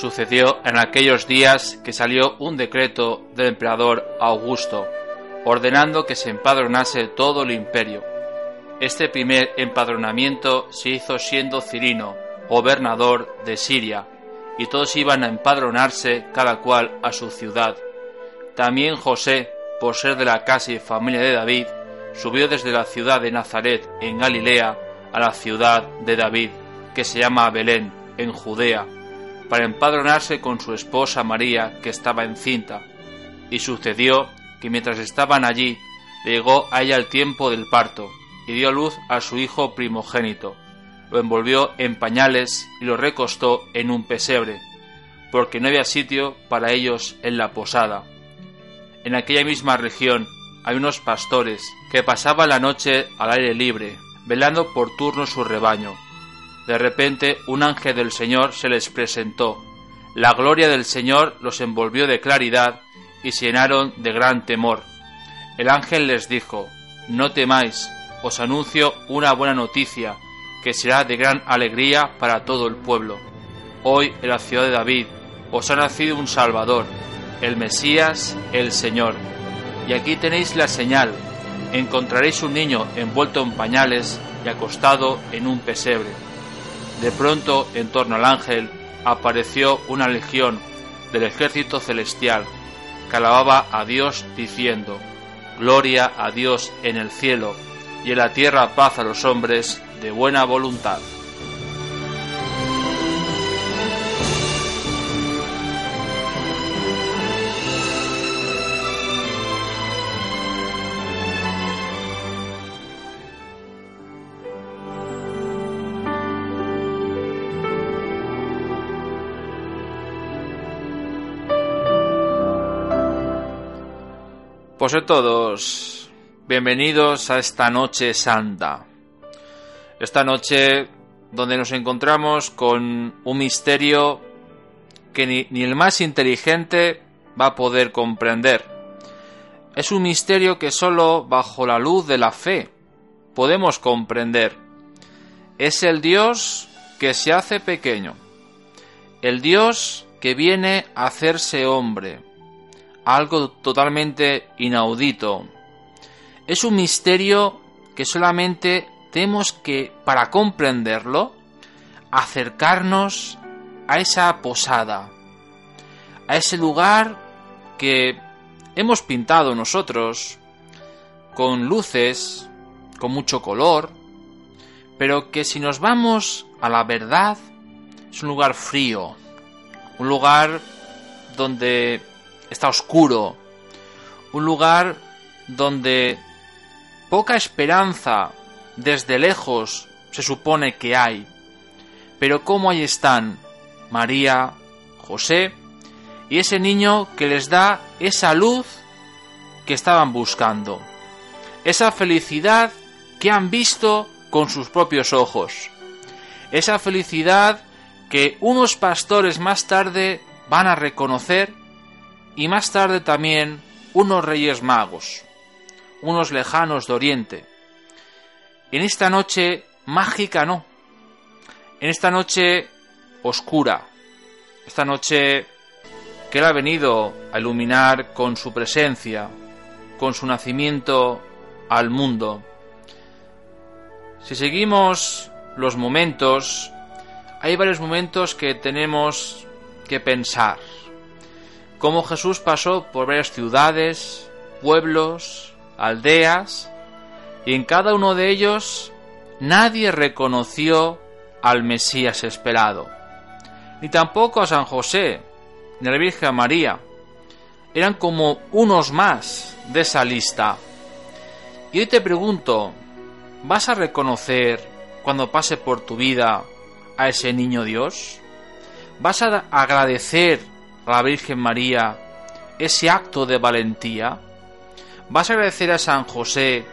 Sucedió en aquellos días que salió un decreto del emperador Augusto, ordenando que se empadronase todo el imperio. Este primer empadronamiento se hizo siendo Cirino, gobernador de Siria, y todos iban a empadronarse cada cual a su ciudad. También José, por ser de la casa y familia de David, subió desde la ciudad de Nazaret, en Galilea, a la ciudad de David, que se llama Belén, en Judea para empadronarse con su esposa María, que estaba encinta. Y sucedió que mientras estaban allí, llegó a ella el tiempo del parto, y dio luz a su hijo primogénito. Lo envolvió en pañales y lo recostó en un pesebre, porque no había sitio para ellos en la posada. En aquella misma región hay unos pastores que pasaban la noche al aire libre, velando por turno su rebaño de repente un ángel del Señor se les presentó. La gloria del Señor los envolvió de claridad y se llenaron de gran temor. El ángel les dijo, No temáis, os anuncio una buena noticia, que será de gran alegría para todo el pueblo. Hoy en la ciudad de David os ha nacido un Salvador, el Mesías, el Señor. Y aquí tenéis la señal, encontraréis un niño envuelto en pañales y acostado en un pesebre. De pronto, en torno al ángel, apareció una legión del ejército celestial que alababa a Dios diciendo, Gloria a Dios en el cielo y en la tierra paz a los hombres de buena voluntad. Pues a todos, bienvenidos a esta noche santa. Esta noche donde nos encontramos con un misterio que ni, ni, el más inteligente va a poder comprender. Es un misterio que solo bajo la luz de la fe podemos comprender. Es el Dios que se hace pequeño, el Dios que viene a hacerse hombre algo totalmente inaudito. Es un misterio que solamente tenemos que, para comprenderlo, acercarnos a esa posada, a ese lugar que hemos pintado nosotros con luces, con mucho color, pero que si nos vamos a la verdad es un lugar frío, un lugar donde está oscuro, un lugar donde poca esperanza desde lejos se supone que hay. Pero cómo ahí están María, José y ese niño que les da esa luz que estaban buscando, esa felicidad que han visto con sus propios ojos, esa felicidad que unos pastores más tarde van a reconocer y más tarde también unos reyes magos, unos lejanos de Oriente. En esta noche mágica no, en esta noche oscura, esta noche que Él ha venido a iluminar con su presencia, con su nacimiento al mundo. Si seguimos los momentos, hay varios momentos que tenemos que pensar cómo Jesús pasó por varias ciudades, pueblos, aldeas, y en cada uno de ellos nadie reconoció al Mesías esperado, ni tampoco a San José, ni a la Virgen María. Eran como unos más de esa lista. Y hoy te pregunto, ¿vas a reconocer cuando pase por tu vida a ese niño Dios? ¿Vas a agradecer la Virgen María ese acto de valentía? ¿Vas a agradecer a San José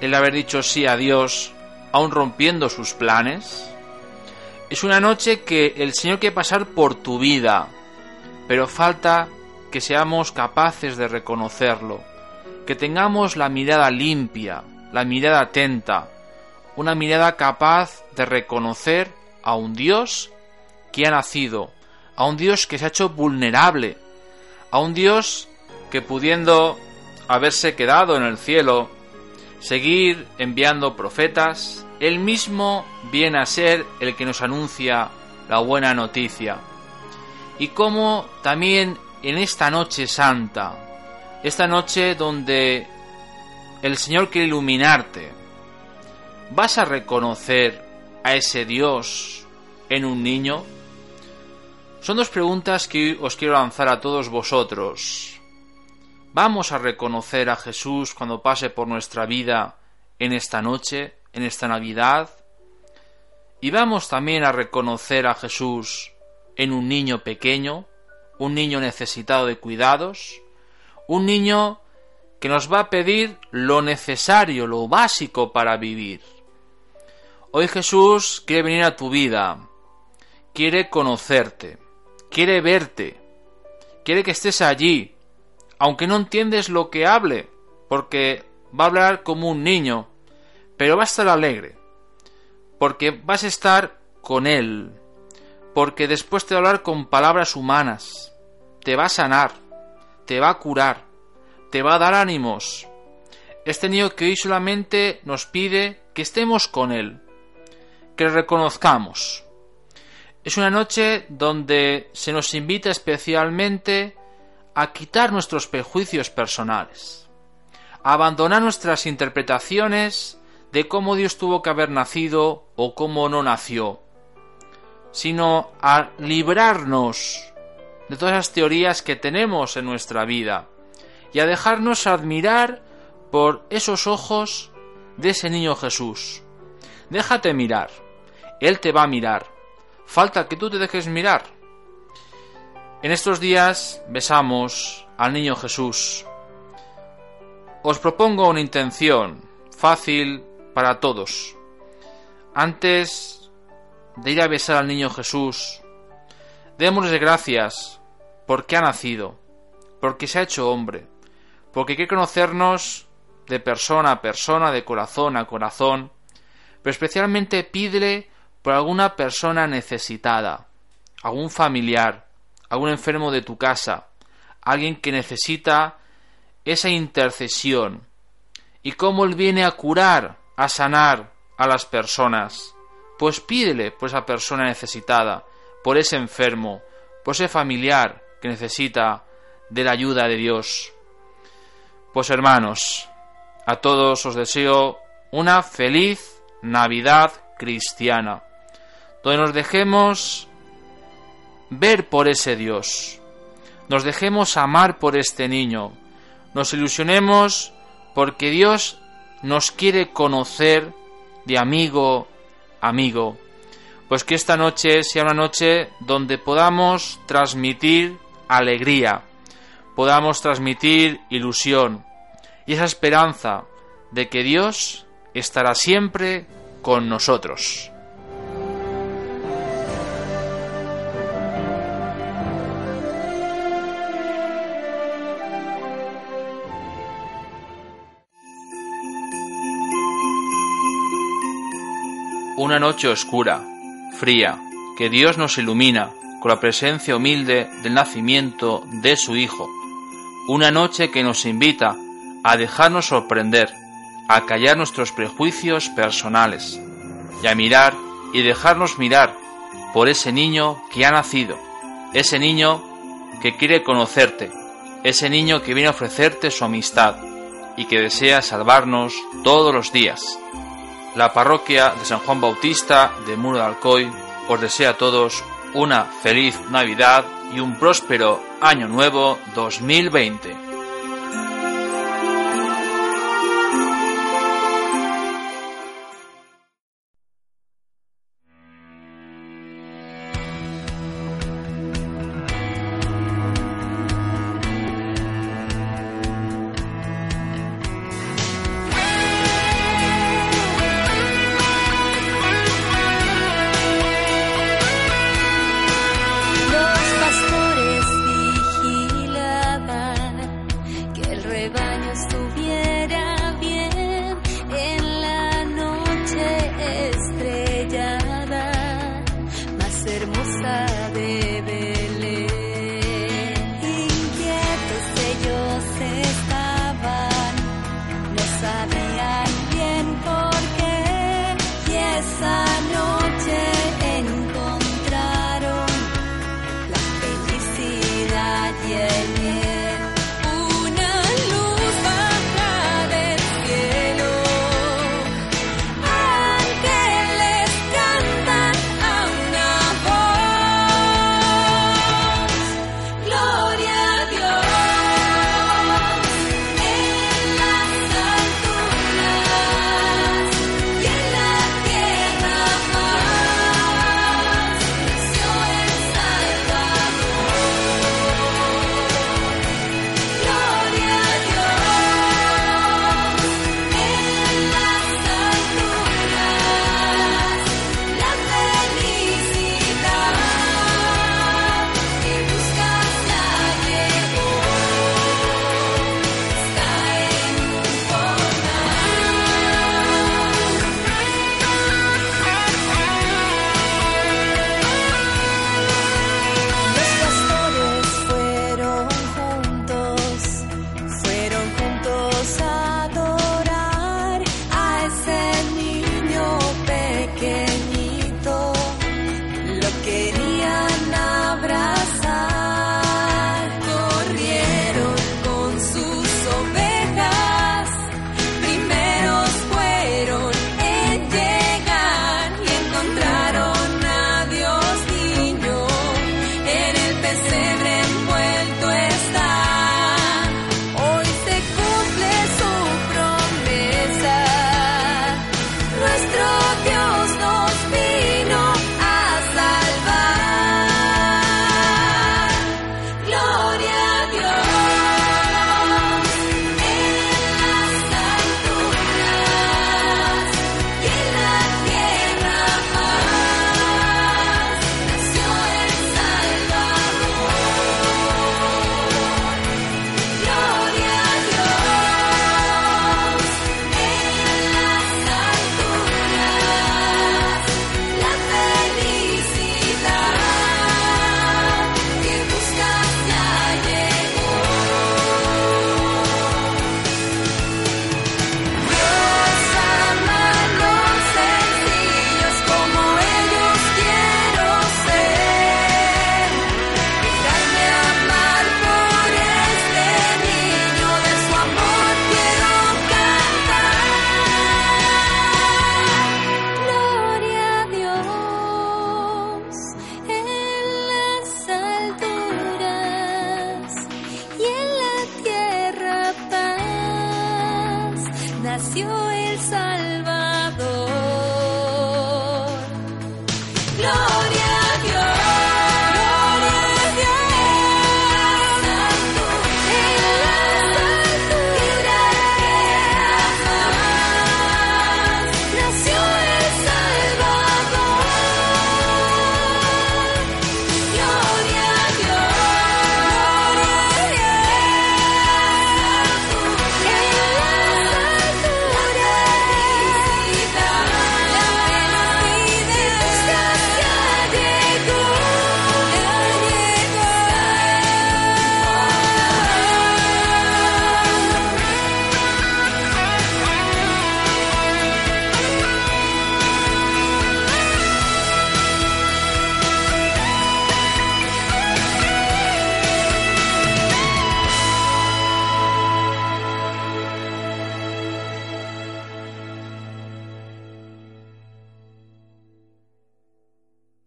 el haber dicho sí a Dios, aun rompiendo sus planes? Es una noche que el Señor quiere pasar por tu vida, pero falta que seamos capaces de reconocerlo, que tengamos la mirada limpia, la mirada atenta, una mirada capaz de reconocer a un Dios que ha nacido, a un Dios que se ha hecho vulnerable, a un Dios que pudiendo haberse quedado en el cielo, seguir enviando profetas, él mismo viene a ser el que nos anuncia la buena noticia. Y como también en esta noche santa, esta noche donde el Señor quiere iluminarte, vas a reconocer a ese Dios en un niño? Son dos preguntas que os quiero lanzar a todos vosotros. ¿Vamos a reconocer a Jesús cuando pase por nuestra vida en esta noche, en esta Navidad? ¿Y vamos también a reconocer a Jesús en un niño pequeño, un niño necesitado de cuidados, un niño que nos va a pedir lo necesario, lo básico para vivir? Hoy Jesús quiere venir a tu vida, quiere conocerte, quiere verte, quiere que estés allí, aunque no entiendes lo que hable, porque va a hablar como un niño, pero va a estar alegre, porque vas a estar con él, porque después te va a hablar con palabras humanas, te va a sanar, te va a curar, te va a dar ánimos. Este niño que hoy solamente nos pide que estemos con él, que reconozcamos. Es una noche donde se nos invita especialmente a quitar nuestros prejuicios personales, a abandonar nuestras interpretaciones de cómo Dios tuvo que haber nacido o cómo no nació, sino a librarnos de todas las teorías que tenemos en nuestra vida y a dejarnos admirar por esos ojos de ese niño Jesús. Déjate mirar, Él te va a mirar, falta que tú te dejes mirar. En estos días besamos al niño Jesús. Os propongo una intención fácil para todos. Antes de ir a besar al niño Jesús, démosle gracias porque ha nacido, porque se ha hecho hombre, porque quiere conocernos de persona a persona, de corazón a corazón, pero especialmente pídele por alguna persona necesitada, algún familiar, algún enfermo de tu casa, alguien que necesita esa intercesión y cómo Él viene a curar, a sanar a las personas. Pues pídele por esa persona necesitada, por ese enfermo, por ese familiar que necesita de la ayuda de Dios. Pues hermanos, a todos os deseo una feliz Navidad cristiana, donde nos dejemos ver por ese Dios. Nos dejemos amar por este niño. Nos ilusionemos porque Dios nos quiere conocer de amigo amigo. Pues que esta noche sea una noche donde podamos transmitir alegría, podamos transmitir ilusión y esa esperanza de que Dios estará siempre con nosotros. Una noche oscura, fría, que Dios nos ilumina con la presencia humilde del nacimiento de su Hijo. Una noche que nos invita a dejarnos sorprender, a callar nuestros prejuicios personales y a mirar y dejarnos mirar por ese niño que ha nacido, ese niño que quiere conocerte, ese niño que viene a ofrecerte su amistad y que desea salvarnos todos los días. La parroquia de San Juan Bautista de Muro de Alcoy os desea a todos una feliz Navidad y un próspero Año Nuevo 2020.